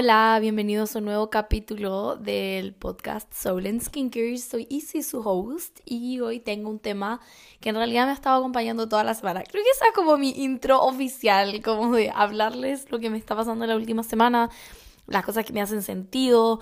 Hola, bienvenidos a un nuevo capítulo del podcast Soul and Skincare. Soy Izzy, su host, y hoy tengo un tema que en realidad me ha estado acompañando toda la semana. Creo que esa es como mi intro oficial, como de hablarles lo que me está pasando la última semana, las cosas que me hacen sentido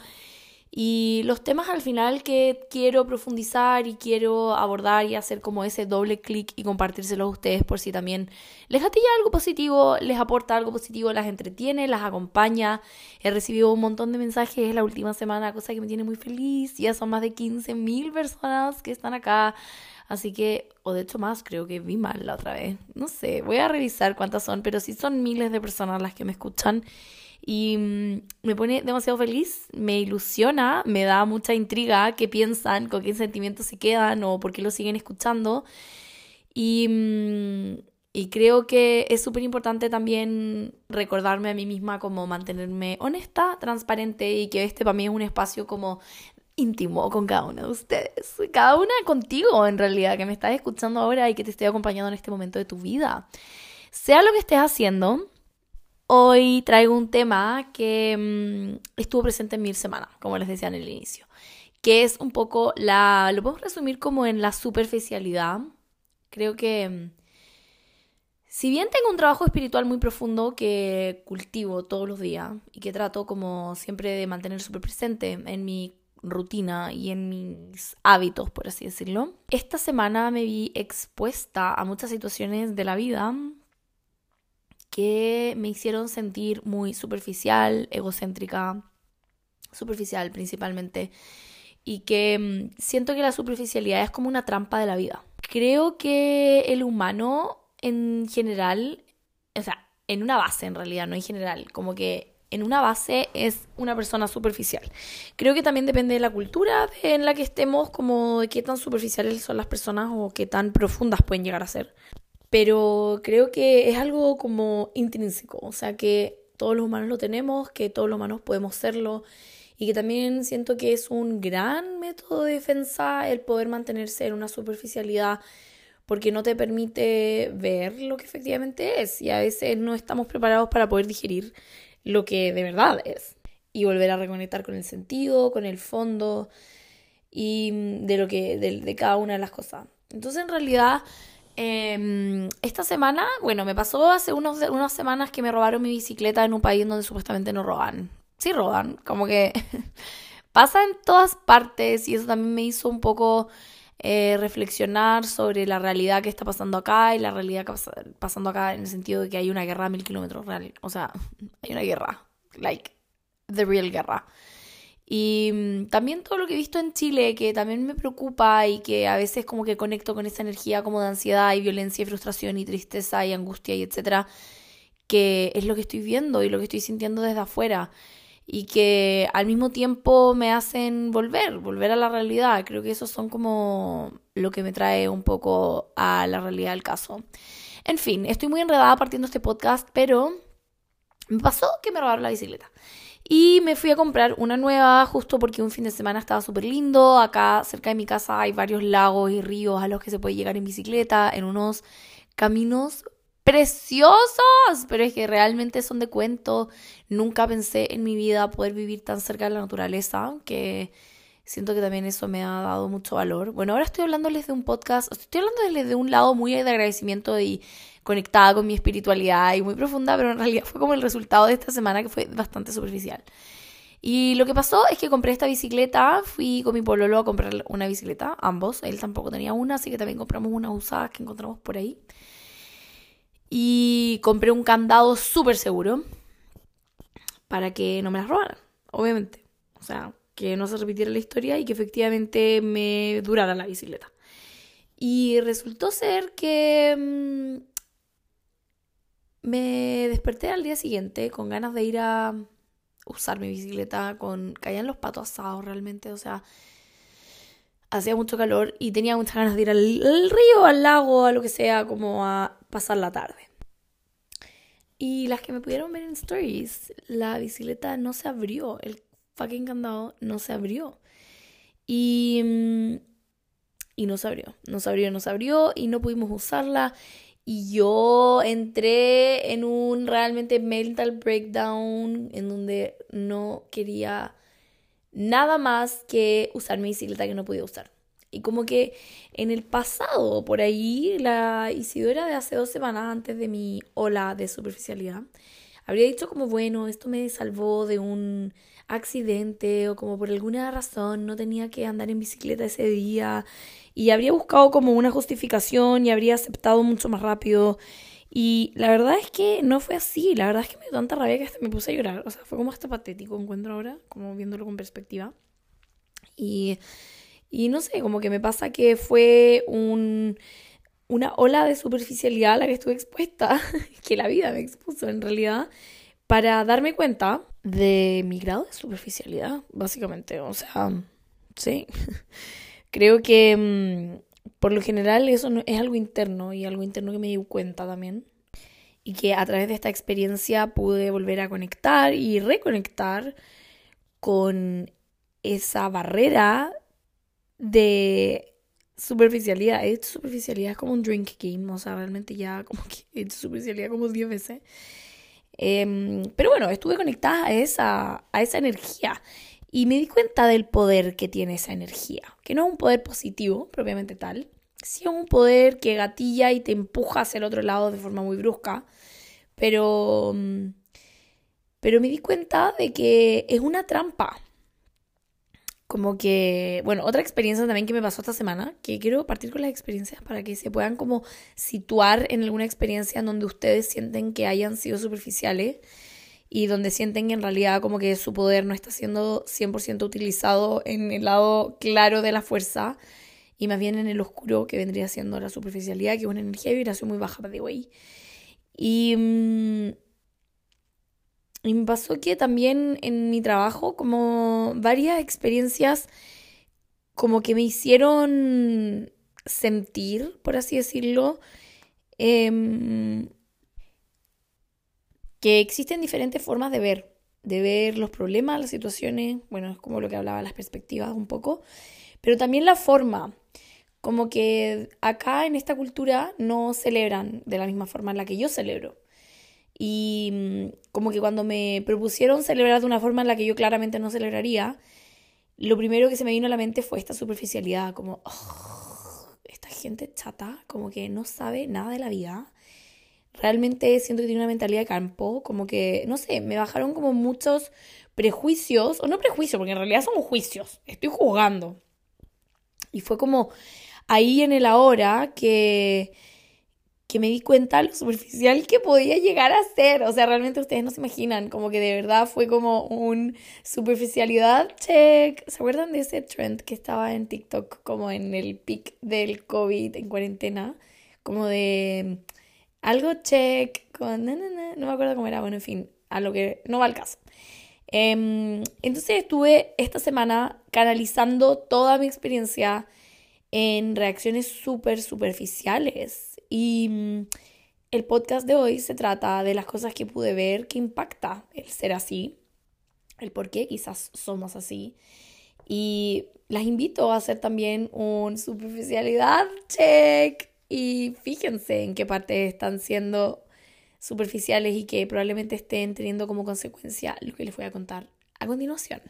y los temas al final que quiero profundizar y quiero abordar y hacer como ese doble clic y compartírselos a ustedes por si también les gatilla algo positivo, les aporta algo positivo, las entretiene, las acompaña. He recibido un montón de mensajes la última semana, cosa que me tiene muy feliz. Ya son más de 15 mil personas que están acá. Así que, o de hecho más, creo que vi mal la otra vez. No sé, voy a revisar cuántas son, pero sí son miles de personas las que me escuchan y mm, me pone demasiado feliz, me ilusiona, me da mucha intriga qué piensan, con qué sentimientos se quedan o por qué lo siguen escuchando. Y, mm, y creo que es súper importante también recordarme a mí misma como mantenerme honesta, transparente y que este para mí es un espacio como íntimo con cada uno de ustedes. Cada una contigo en realidad, que me estás escuchando ahora y que te estoy acompañando en este momento de tu vida. Sea lo que estés haciendo, Hoy traigo un tema que mm, estuvo presente en mi semana, como les decía en el inicio, que es un poco la, lo podemos resumir como en la superficialidad. Creo que mm, si bien tengo un trabajo espiritual muy profundo que cultivo todos los días y que trato como siempre de mantener súper presente en mi rutina y en mis hábitos, por así decirlo, esta semana me vi expuesta a muchas situaciones de la vida que me hicieron sentir muy superficial, egocéntrica, superficial principalmente, y que mm, siento que la superficialidad es como una trampa de la vida. Creo que el humano en general, o sea, en una base en realidad, no en general, como que en una base es una persona superficial. Creo que también depende de la cultura en la que estemos, como de qué tan superficiales son las personas o qué tan profundas pueden llegar a ser pero creo que es algo como intrínseco, o sea que todos los humanos lo tenemos, que todos los humanos podemos serlo y que también siento que es un gran método de defensa el poder mantenerse en una superficialidad porque no te permite ver lo que efectivamente es y a veces no estamos preparados para poder digerir lo que de verdad es y volver a reconectar con el sentido, con el fondo y de lo que de, de cada una de las cosas. Entonces en realidad Em, esta semana, bueno, me pasó hace unos, unas semanas que me robaron mi bicicleta en un país donde supuestamente no roban. Sí roban, como que pasa en todas partes y eso también me hizo un poco eh, reflexionar sobre la realidad que está pasando acá y la realidad que está pasando acá en el sentido de que hay una guerra a mil kilómetros real. O sea, hay una guerra, like, the real guerra. Y mm, también todo lo que he visto en Chile, que también me preocupa y que a veces como que conecto con esa energía como de ansiedad y violencia y frustración y tristeza y angustia y etcétera, que es lo que estoy viendo y lo que estoy sintiendo desde afuera y que al mismo tiempo me hacen volver, volver a la realidad. Creo que esos son como lo que me trae un poco a la realidad del caso. En fin, estoy muy enredada partiendo este podcast, pero me pasó que me robaron la bicicleta. Y me fui a comprar una nueva justo porque un fin de semana estaba súper lindo. Acá cerca de mi casa hay varios lagos y ríos a los que se puede llegar en bicicleta, en unos caminos preciosos, pero es que realmente son de cuento. Nunca pensé en mi vida poder vivir tan cerca de la naturaleza, que siento que también eso me ha dado mucho valor. Bueno, ahora estoy hablándoles de un podcast, estoy hablándoles de un lado muy de agradecimiento y conectada con mi espiritualidad y muy profunda, pero en realidad fue como el resultado de esta semana que fue bastante superficial. Y lo que pasó es que compré esta bicicleta, fui con mi pololo a comprar una bicicleta, ambos, él tampoco tenía una, así que también compramos una usada que encontramos por ahí. Y compré un candado súper seguro para que no me las robaran, obviamente. O sea, que no se repitiera la historia y que efectivamente me durara la bicicleta. Y resultó ser que mm, me desperté al día siguiente con ganas de ir a usar mi bicicleta, con caían los patos asados realmente, o sea, hacía mucho calor y tenía muchas ganas de ir al, río, al lago, a lo que sea, como a pasar la tarde. Y las que me pudieron ver en stories, la bicicleta no se abrió, el fucking candado no se abrió. Y, mm, y no se abrió, no se abrió, no se abrió y no pudimos usarla. Y yo entré en un realmente mental breakdown en donde no quería nada más que usar mi bicicleta que no podía usar. Y como que en el pasado, por ahí, la Isidora de hace dos semanas antes de mi ola de superficialidad, habría dicho como, bueno, esto me salvó de un accidente o como por alguna razón no tenía que andar en bicicleta ese día y habría buscado como una justificación y habría aceptado mucho más rápido. Y la verdad es que no fue así, la verdad es que me dio tanta rabia que hasta me puse a llorar, o sea, fue como hasta patético encuentro ahora, como viéndolo con perspectiva. Y, y no sé, como que me pasa que fue un, una ola de superficialidad a la que estuve expuesta, que la vida me expuso en realidad, para darme cuenta de mi grado de superficialidad, básicamente. O sea, sí. Creo que mm, por lo general eso es algo interno y algo interno que me di cuenta también. Y que a través de esta experiencia pude volver a conectar y reconectar con esa barrera de superficialidad. Es superficialidad es como un drink game, o sea, realmente ya como que es superficialidad como 10 veces. Em, pero bueno, estuve conectada a esa, a esa energía y me di cuenta del poder que tiene esa energía, que no es un poder positivo propiamente tal, sí un poder que gatilla y te empuja hacia el otro lado de forma muy brusca, pero, mm, pero me di cuenta de que es una trampa como que, bueno, otra experiencia también que me pasó esta semana, que quiero partir con las experiencias para que se puedan como situar en alguna experiencia en donde ustedes sienten que hayan sido superficiales y donde sienten que en realidad como que su poder no está siendo 100% utilizado en el lado claro de la fuerza y más bien en el oscuro que vendría siendo la superficialidad, que es una energía de vibración muy baja, de way. Y... Mm, y me pasó que también en mi trabajo, como varias experiencias como que me hicieron sentir, por así decirlo, em, que existen diferentes formas de ver, de ver los problemas, las situaciones, bueno, es como lo que hablaba, las perspectivas un poco, pero también la forma, como que acá en esta cultura no celebran de la misma forma en la que yo celebro. Y mm, como que cuando me propusieron celebrar de una forma en la que yo claramente no celebraría, lo primero que se me vino a la mente fue esta superficialidad, como, esta gente chata, como que no sabe nada de la vida. Realmente siento que tiene una mentalidad de campo, como que, no sé, me bajaron como muchos prejuicios, o no prejuicios, porque en realidad son juicios, estoy juzgando. Y fue como ahí en el ahora que que me di cuenta lo superficial que podía llegar a ser. O sea, realmente ustedes no se imaginan, como que de verdad fue como un superficialidad check. ¿Se acuerdan de ese trend que estaba en TikTok como en el pic del COVID en cuarentena? Como de algo check, con, no, me acuerdo cómo era, bueno, en fin, a lo que no va al caso. Em, entonces estuve esta semana canalizando toda mi experiencia en reacciones súper superficiales y mm, el podcast de hoy se trata de las cosas que pude ver que impacta el ser así, el por qué quizás somos así. Y las invito a hacer también un superficialidad check. Y fíjense en qué parte están siendo superficiales y que probablemente estén teniendo como consecuencia lo que les voy a contar a continuación.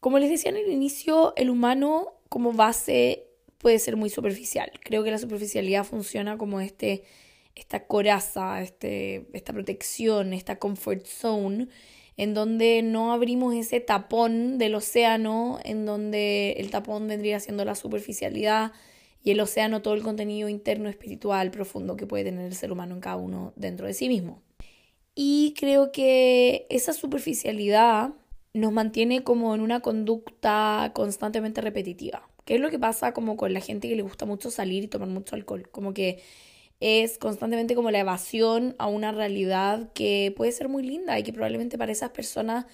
Como les decía en el inicio, el humano como base puede ser muy superficial. Creo que la superficialidad funciona como este, esta coraza, este, esta protección, esta comfort zone, en donde no abrimos ese tapón del océano, en donde el tapón vendría siendo la superficialidad y el océano todo el contenido interno, espiritual, profundo que puede tener el ser humano en cada uno dentro de sí mismo. Y creo que esa superficialidad nos mantiene como en una conducta constantemente repetitiva. ¿Qué es lo que pasa como con la gente que le gusta mucho salir y tomar mucho alcohol? Como que es constantemente como la evasión a una realidad que puede ser muy linda y que probablemente para esas personas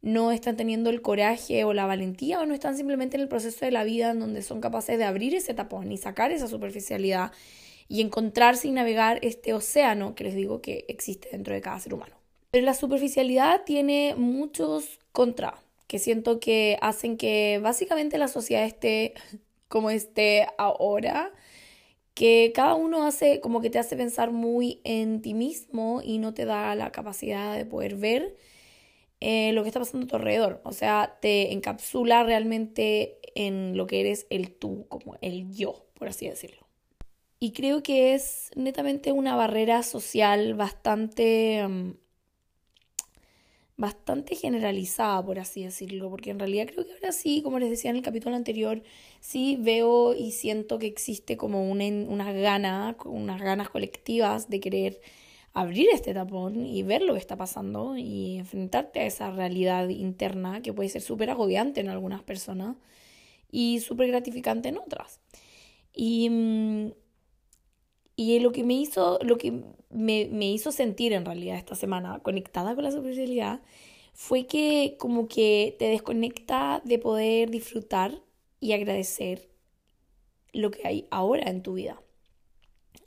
no están teniendo el coraje o la valentía o no están simplemente en el proceso de la vida en donde son capaces de abrir ese tapón y sacar esa superficialidad y encontrarse y navegar este océano que les digo que existe dentro de cada ser humano. Pero la superficialidad tiene muchos contras que siento que hacen que básicamente la sociedad esté como esté ahora, que cada uno hace como que te hace pensar muy en ti mismo y no te da la capacidad de poder ver eh, lo que está pasando a tu alrededor. O sea, te encapsula realmente en lo que eres el tú, como el yo, por así decirlo. Y creo que es netamente una barrera social bastante mm, bastante generalizada, por así decirlo, porque en realidad creo que ahora sí, como les decía en el capítulo anterior, sí veo y siento que existe como una, una gana, unas ganas colectivas de querer abrir este tapón y ver lo que está pasando y enfrentarte a esa realidad interna que puede ser súper agobiante en algunas personas y súper gratificante en otras. Y, mm, y lo que me hizo, lo que me, me, hizo sentir en realidad esta semana conectada con la superficialidad fue que como que te desconecta de poder disfrutar y agradecer lo que hay ahora en tu vida.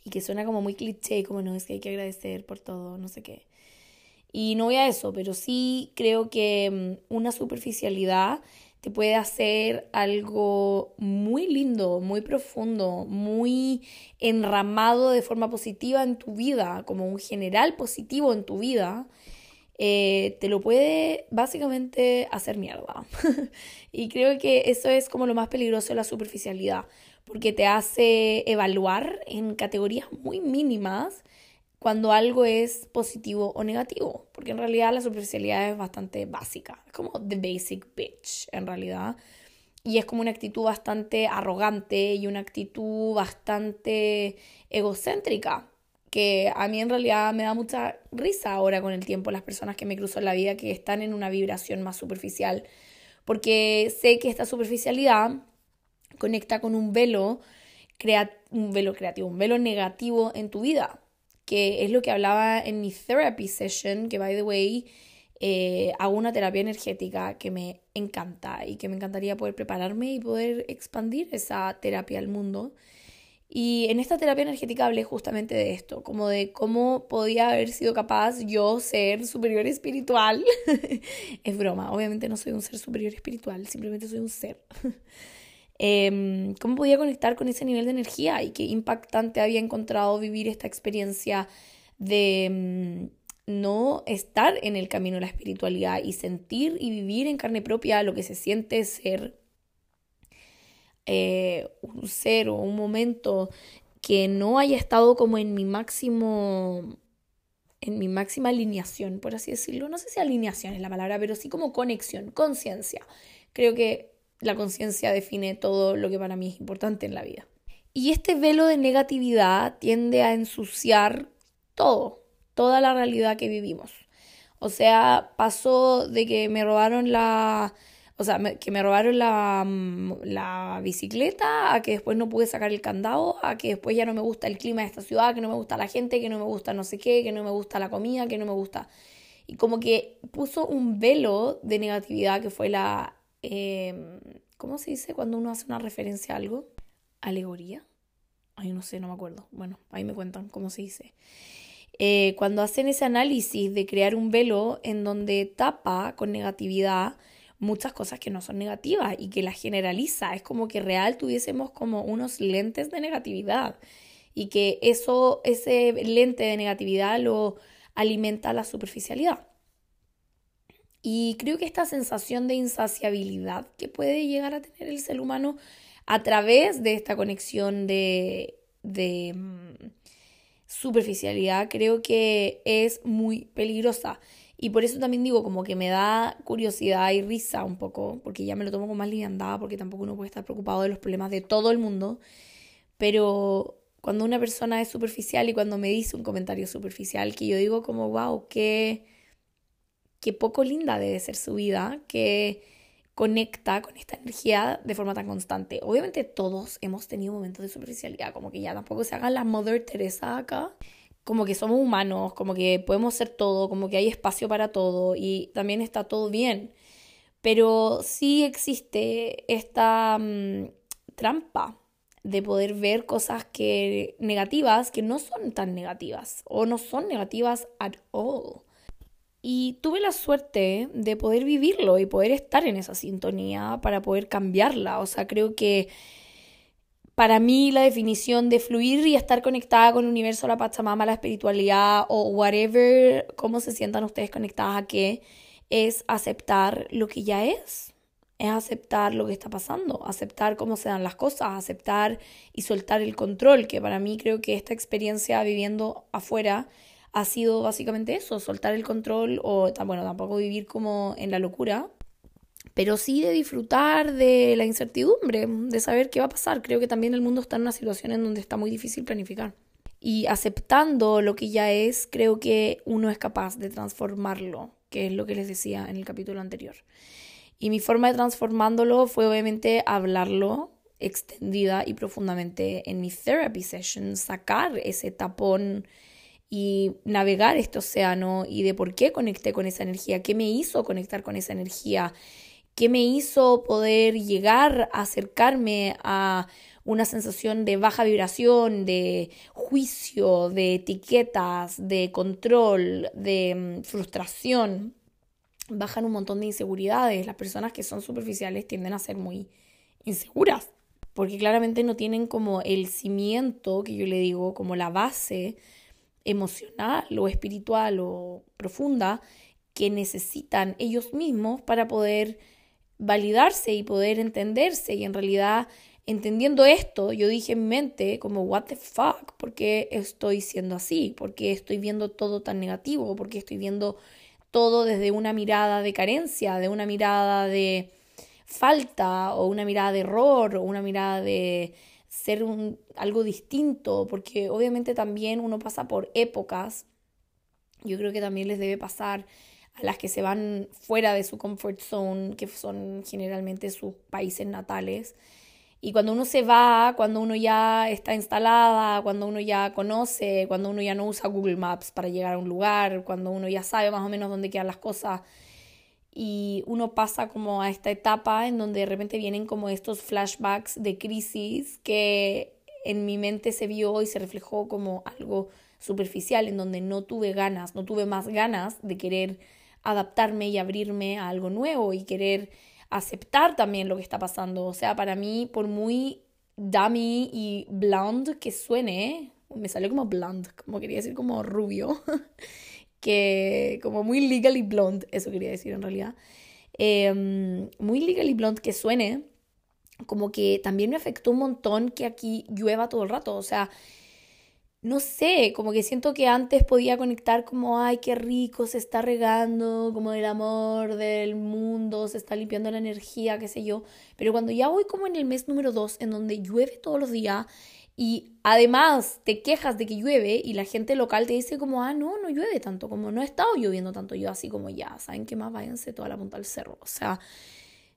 Y que suena como muy cliché, como no, es que hay que agradecer por todo, no sé qué. Y no voy a eso, pero sí creo que mm, una superficialidad te puede hacer algo muy lindo, muy profundo, muy enramado de forma positiva en tu vida, como un general positivo en tu vida, eh, te lo puede básicamente hacer mierda. y creo que eso es como lo más peligroso de la superficialidad, porque te hace evaluar en categorías muy mínimas cuando algo es positivo o negativo, porque en realidad la superficialidad es bastante básica, es como the basic bitch en realidad, y es como una actitud bastante arrogante y una actitud bastante egocéntrica, que a mí en realidad me da mucha risa ahora con el tiempo las personas que me cruzo en la vida que están en una vibración más superficial, porque sé que esta superficialidad conecta con un velo, un velo creativo, un velo negativo en tu vida que es lo que hablaba en mi therapy session, que by the way, eh, hago una terapia energética que me encanta y que me encantaría poder prepararme y poder expandir esa terapia al mundo. Y en esta terapia energética hablé justamente de esto, como de cómo podía haber sido capaz yo ser superior espiritual. es broma, obviamente no soy un ser superior espiritual, simplemente soy un ser. Em, cómo podía conectar con ese nivel de energía y qué impactante había encontrado vivir esta experiencia de mm, no estar en el camino de la espiritualidad y sentir y vivir en carne propia lo que se siente ser eh, un ser o un momento que no haya estado como en mi máximo en mi máxima alineación, por así decirlo. No sé si alineación es la palabra, pero sí como conexión, conciencia. Creo que la conciencia define todo lo que para mí es importante en la vida. Y este velo de negatividad tiende a ensuciar todo, toda la realidad que vivimos. O sea, pasó de que me robaron la... O sea, que me robaron la, mm, la bicicleta, a que después no pude sacar el candado, a que después ya no me gusta el clima de esta ciudad, que no me gusta la gente, que no me gusta no sé qué, que no me gusta la comida, que no me gusta... Y como que puso un velo de negatividad que fue la, Em, ¿cómo se dice cuando uno hace una referencia a algo? ¿Alegoría? Ay, no sé, no me acuerdo. Bueno, ahí me cuentan cómo se dice. Eh, cuando hacen ese análisis de crear un velo en donde tapa con negatividad muchas cosas que no son negativas y que las generaliza. Es como que real tuviésemos como unos lentes de negatividad y que eso, ese lente de negatividad lo alimenta la superficialidad. Y creo que esta sensación de insaciabilidad que puede llegar a tener el ser humano a través de esta conexión de, de mm, superficialidad, creo que es muy peligrosa. Y por eso también digo, como que me da curiosidad y risa un poco, porque ya me lo tomo con más liviandad, porque tampoco uno puede estar preocupado de los problemas de todo el mundo. Pero cuando una persona es superficial y cuando me dice un comentario superficial, que yo digo como, wow, qué que poco linda debe ser su vida, que conecta con esta energía de forma tan constante. Obviamente todos hemos tenido momentos de superficialidad, como que ya tampoco se hagan la Mother Teresa acá, como que somos humanos, como que podemos ser todo, como que hay espacio para todo y también está todo bien. Pero sí existe esta mm, trampa de poder ver cosas que negativas que no son tan negativas o no son negativas at all. Y tuve la suerte de poder vivirlo y poder estar en esa sintonía para poder cambiarla. O sea, creo que para mí la definición de fluir y estar conectada con el universo, la Pachamama, la espiritualidad o whatever, cómo se sientan ustedes conectadas a qué, es aceptar lo que ya es. Es aceptar lo que está pasando, aceptar cómo se dan las cosas, aceptar y soltar el control, que para mí creo que esta experiencia viviendo afuera ha sido básicamente eso, soltar el control o, bueno, tampoco vivir como en la locura, pero sí de disfrutar de la incertidumbre, de saber qué va a pasar. Creo que también el mundo está en una situación en donde está muy difícil planificar. Y aceptando lo que ya es, creo que uno es capaz de transformarlo, que es lo que les decía en el capítulo anterior. Y mi forma de transformándolo fue obviamente hablarlo extendida y profundamente en mi therapy session, sacar ese tapón y navegar este océano y de por qué conecté con esa energía, qué me hizo conectar con esa energía, qué me hizo poder llegar a acercarme a una sensación de baja vibración, de juicio, de etiquetas, de control, de mm, frustración. Bajan un montón de inseguridades. Las personas que son superficiales tienden a ser muy inseguras, porque claramente no tienen como el cimiento, que yo le digo, como la base emocional o espiritual o profunda que necesitan ellos mismos para poder validarse y poder entenderse y en realidad entendiendo esto yo dije en mi mente como what the fuck ¿por qué estoy siendo así? ¿por qué estoy viendo todo tan negativo? ¿por qué estoy viendo todo desde una mirada de carencia de una mirada de falta o una mirada de error o una mirada de ser un, algo distinto, porque obviamente también uno pasa por épocas, yo creo que también les debe pasar a las que se van fuera de su comfort zone, que son generalmente sus países natales. Y cuando uno se va, cuando uno ya está instalada, cuando uno ya conoce, cuando uno ya no usa Google Maps para llegar a un lugar, cuando uno ya sabe más o menos dónde quedan las cosas, y uno pasa como a esta etapa en donde de repente vienen como estos flashbacks de crisis que en mi mente se vio y se reflejó como algo superficial, en donde no tuve ganas, no tuve más ganas de querer adaptarme y abrirme a algo nuevo y querer aceptar también lo que está pasando. O sea, para mí, por muy dummy y blonde que suene, me salió como blonde, como quería decir como rubio. que como muy legally blonde, eso quería decir en realidad, eh, muy legally blonde que suene, como que también me afectó un montón que aquí llueva todo el rato, o sea, no sé, como que siento que antes podía conectar como, ay, qué rico, se está regando, como el amor del mundo, se está limpiando la energía, qué sé yo. Pero cuando ya voy como en el mes número dos, en donde llueve todos los días y además te quejas de que llueve y la gente local te dice como, ah, no, no llueve tanto, como no ha estado lloviendo tanto, yo así como ya, ¿saben qué más? Váyanse toda la punta del cerro. O sea,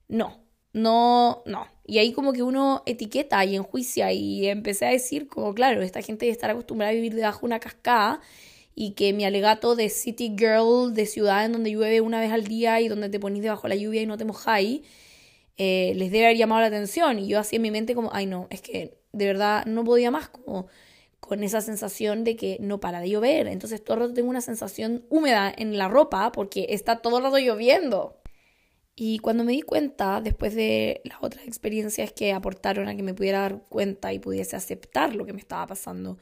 no, no, no. Y ahí como que uno etiqueta y enjuicia y empecé a decir como, claro, esta gente debe estar acostumbrada a vivir debajo de una cascada y que mi alegato de city girl, de ciudad en donde llueve una vez al día y donde te ponís debajo de la lluvia y no te mojáis, eh, les debe haber llamado la atención. Y yo así en mi mente como, ay no, es que de verdad no podía más como con esa sensación de que no para de llover. Entonces todo el rato tengo una sensación húmeda en la ropa porque está todo el rato lloviendo. Y cuando me di cuenta, después de las otras experiencias que aportaron a que me pudiera dar cuenta y pudiese aceptar lo que me estaba pasando,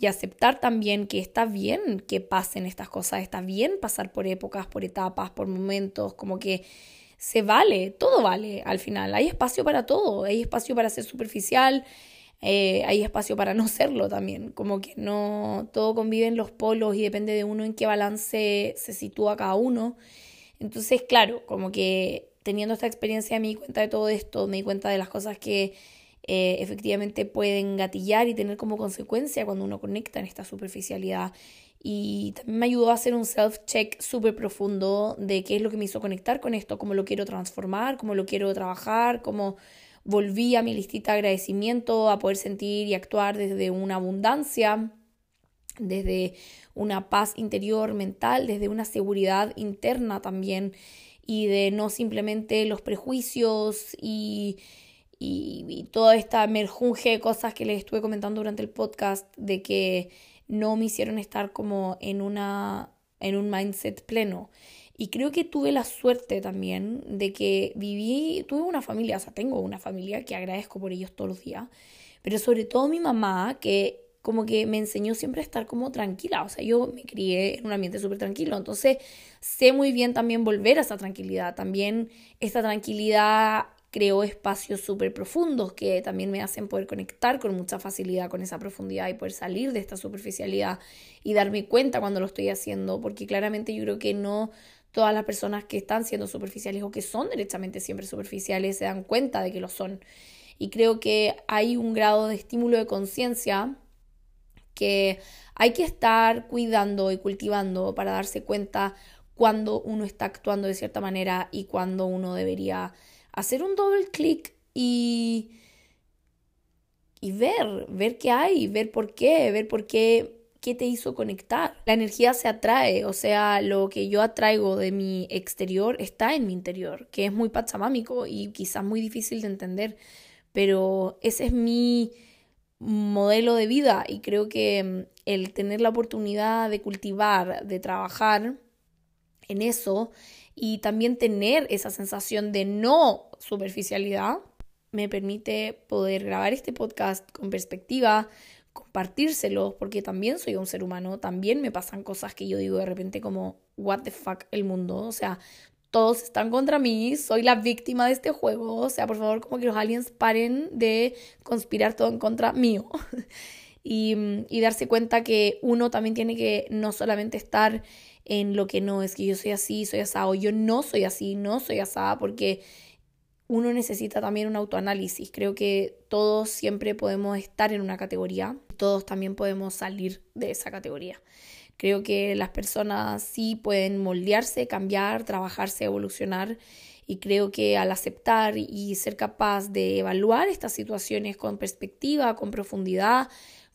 y aceptar también que está bien que pasen estas cosas, está bien pasar por épocas, por etapas, por momentos, como que se vale, todo vale al final. Hay espacio para todo, hay espacio para ser superficial, eh, hay espacio para no serlo también. Como que no todo convive en los polos y depende de uno en qué balance se sitúa cada uno. Entonces, claro, como que teniendo esta experiencia me di cuenta de todo esto, me di cuenta de las cosas que eh, efectivamente pueden gatillar y tener como consecuencia cuando uno conecta en esta superficialidad y también me ayudó a hacer un self-check súper profundo de qué es lo que me hizo conectar con esto, cómo lo quiero transformar, cómo lo quiero trabajar, cómo volví a mi listita de agradecimiento, a poder sentir y actuar desde una abundancia, desde una paz interior mental, desde una seguridad interna también y de no simplemente los prejuicios y, y, y toda esta merjunje de cosas que les estuve comentando durante el podcast de que no me hicieron estar como en, una, en un mindset pleno. Y creo que tuve la suerte también de que viví, tuve una familia, o sea, tengo una familia que agradezco por ellos todos los días, pero sobre todo mi mamá, que como que me enseñó siempre a estar como tranquila, o sea, yo me crié en un ambiente súper tranquilo, entonces sé muy bien también volver a esa tranquilidad, también esta tranquilidad creó espacios súper profundos que también me hacen poder conectar con mucha facilidad con esa profundidad y poder salir de esta superficialidad y darme cuenta cuando lo estoy haciendo, porque claramente yo creo que no todas las personas que están siendo superficiales o que son derechamente siempre superficiales se dan cuenta de que lo son. Y creo que hay un grado de estímulo de conciencia que hay que estar cuidando y cultivando para darse cuenta cuando uno está actuando de cierta manera y cuando uno debería hacer un doble clic y, y ver, ver qué hay, ver por qué, ver por qué, qué te hizo conectar. La energía se atrae, o sea, lo que yo atraigo de mi exterior está en mi interior, que es muy pachamámico y quizás muy difícil de entender, pero ese es mi modelo de vida y creo que mm, el tener la oportunidad de cultivar, de trabajar en eso y también tener esa sensación de no superficialidad me permite poder grabar este podcast con perspectiva, compartírselo, porque también soy un ser humano, también me pasan cosas que yo digo de repente como, what the fuck el mundo, o sea, todos están contra mí, soy la víctima de este juego, o sea, por favor, como que los aliens paren de conspirar todo en contra mío. y darse cuenta que uno también tiene que no solamente estar en lo que no es que yo soy así, soy asá, o yo no soy así, no soy asá, porque uno necesita también un autoanálisis. Creo que todos siempre podemos estar en una categoría, todos también podemos salir de esa categoría. Creo que las personas sí pueden moldearse, cambiar, trabajarse, evolucionar y creo que al aceptar y ser capaz de evaluar estas situaciones con perspectiva, con profundidad,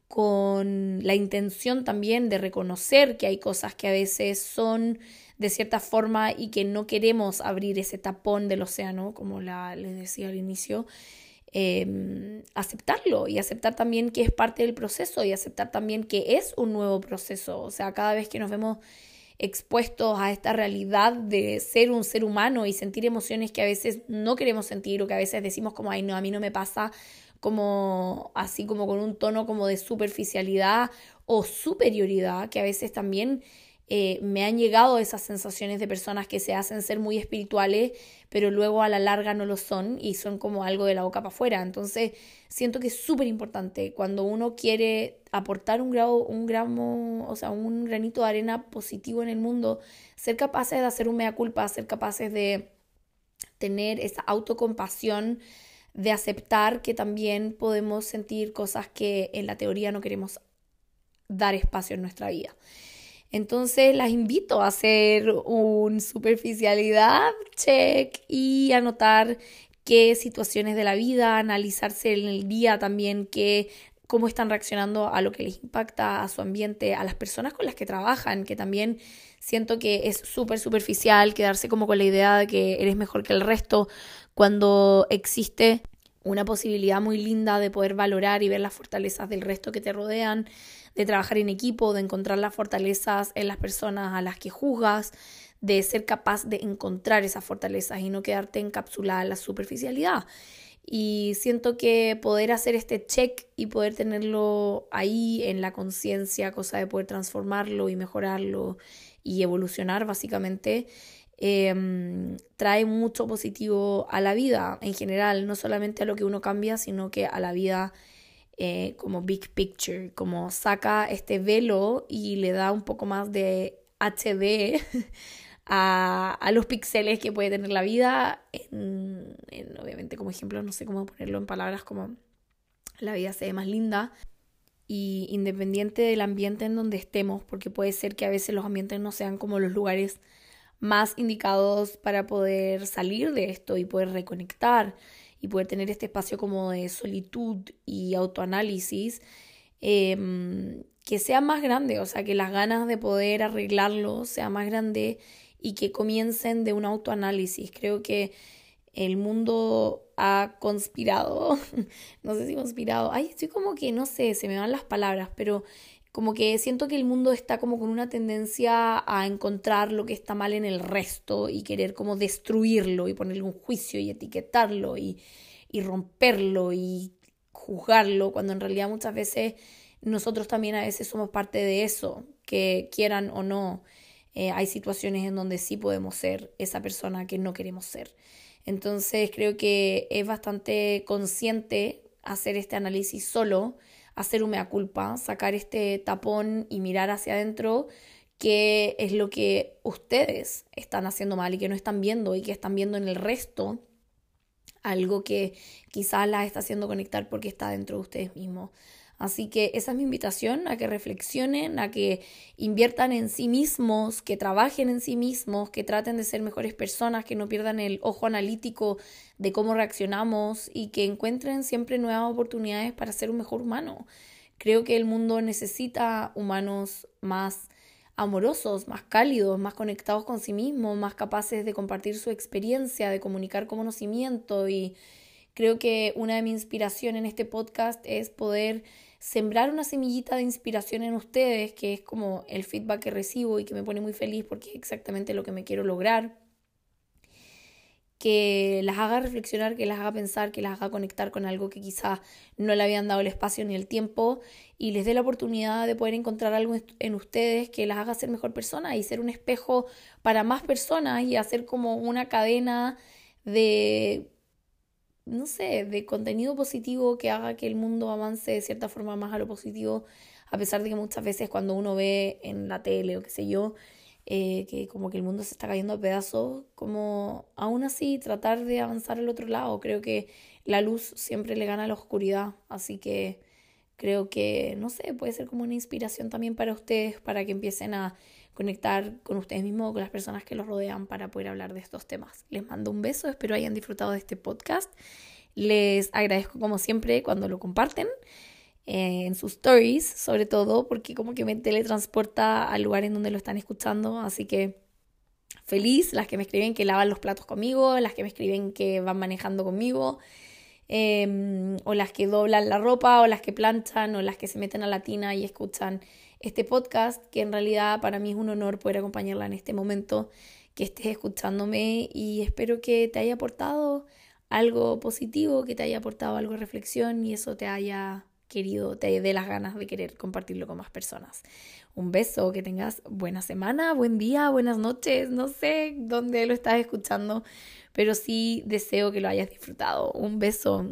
con la intención también de reconocer que hay cosas que a veces son de cierta forma y que no queremos abrir ese tapón del océano, como la, les decía al inicio, Em, aceptarlo y aceptar también que es parte del proceso y aceptar también que es un nuevo proceso. O sea, cada vez que nos vemos expuestos a esta realidad de ser un ser humano y sentir emociones que a veces no queremos sentir o que a veces decimos como, ay, no, a mí no me pasa como así como con un tono como de superficialidad o superioridad, que a veces también eh, me han llegado esas sensaciones de personas que se hacen ser muy espirituales, pero luego a la larga no lo son y son como algo de la boca para afuera. Entonces, siento que es súper importante cuando uno quiere aportar un grado, un gramo, o sea, un granito de arena positivo en el mundo, ser capaces de hacer un mea culpa, ser capaces de tener esa autocompasión, de aceptar que también podemos sentir cosas que en la teoría no queremos dar espacio en nuestra vida. Entonces las invito a hacer un superficialidad check y anotar qué situaciones de la vida, analizarse en el día también, qué cómo están reaccionando a lo que les impacta, a su ambiente, a las personas con las que trabajan, que también siento que es súper superficial quedarse como con la idea de que eres mejor que el resto cuando existe una posibilidad muy linda de poder valorar y ver las fortalezas del resto que te rodean, de trabajar en equipo, de encontrar las fortalezas en las personas a las que juzgas, de ser capaz de encontrar esas fortalezas y no quedarte encapsulada en la superficialidad. Y siento que poder hacer este check y poder tenerlo ahí en la conciencia, cosa de poder transformarlo y mejorarlo y evolucionar básicamente, em, trae mucho positivo a la vida en general, no solamente a lo que uno cambia, sino que a la vida eh, como big picture, como saca este velo y le da un poco más de HD a, los píxeles que puede tener la vida. En, obviamente, como ejemplo, no sé cómo ponerlo en palabras como la vida se ve más linda. Y independiente del ambiente en donde estemos, porque puede ser que a veces los ambientes no sean como los lugares más indicados para poder salir de esto y poder reconectar y poder tener este espacio como de solitud y autoanálisis em, que sea más grande, o sea, que las ganas de poder arreglarlo sea más grande y que comiencen de un autoanálisis. Creo que el mundo ha conspirado, no sé si conspirado, ay, estoy como que, no sé, se me van las palabras, pero como que siento que el mundo está como con una tendencia a encontrar lo que está mal en el resto y querer como destruirlo y ponerle un juicio y etiquetarlo y, y romperlo y juzgarlo, cuando en realidad muchas veces nosotros también a veces somos parte de eso, que quieran o no. Eh, hay situaciones en donde sí podemos ser esa persona que no queremos ser. Entonces creo que es bastante consciente hacer este análisis solo, hacer un mea culpa, sacar este tapón y mirar hacia adentro qué es lo que ustedes están haciendo mal y que no están viendo y que están viendo en el resto algo que quizás las está haciendo conectar porque está dentro de ustedes mismos. Así que esa es mi invitación a que reflexionen, a que inviertan en sí mismos, que trabajen en sí mismos, que traten de ser mejores personas, que no pierdan el ojo analítico de cómo reaccionamos y que encuentren siempre nuevas oportunidades para ser un mejor humano. Creo que el mundo necesita humanos más amorosos, más cálidos, más conectados con sí mismos, más capaces de compartir su experiencia, de comunicar conocimiento y creo que una de mis inspiraciones en este podcast es poder sembrar una semillita de inspiración en ustedes, que es como el feedback que recibo y que me pone muy feliz porque es exactamente lo que me quiero lograr. Que las haga reflexionar, que las haga pensar, que las haga conectar con algo que quizás no le habían dado el espacio ni el tiempo y les dé la oportunidad de poder encontrar algo en ustedes que las haga ser mejor persona y ser un espejo para más personas y hacer como una cadena de no sé, de contenido positivo que haga que el mundo avance de cierta forma más a lo positivo, a pesar de que muchas veces cuando uno ve en la tele o qué sé yo, eh, que como que el mundo se está cayendo a pedazos, como aún así tratar de avanzar al otro lado. Creo que la luz siempre le gana a la oscuridad, así que creo que, no sé, puede ser como una inspiración también para ustedes, para que empiecen a conectar con ustedes mismos, con las personas que los rodean para poder hablar de estos temas. Les mando un beso, espero hayan disfrutado de este podcast. Les agradezco como siempre cuando lo comparten eh, en sus stories, sobre todo porque como que me teletransporta al lugar en donde lo están escuchando, así que feliz las que me escriben que lavan los platos conmigo, las que me escriben que van manejando conmigo. Em, o las que doblan la ropa, o las que planchan, o las que se meten a la tina y escuchan este podcast, que en realidad para mí es un honor poder acompañarla en este momento, que estés escuchándome y espero que te haya aportado algo positivo, que te haya aportado algo de reflexión y eso te haya querido, te dé las ganas de querer compartirlo con más personas. Un beso, que tengas buena semana, buen día, buenas noches, no sé dónde lo estás escuchando, pero sí deseo que lo hayas disfrutado. Un beso.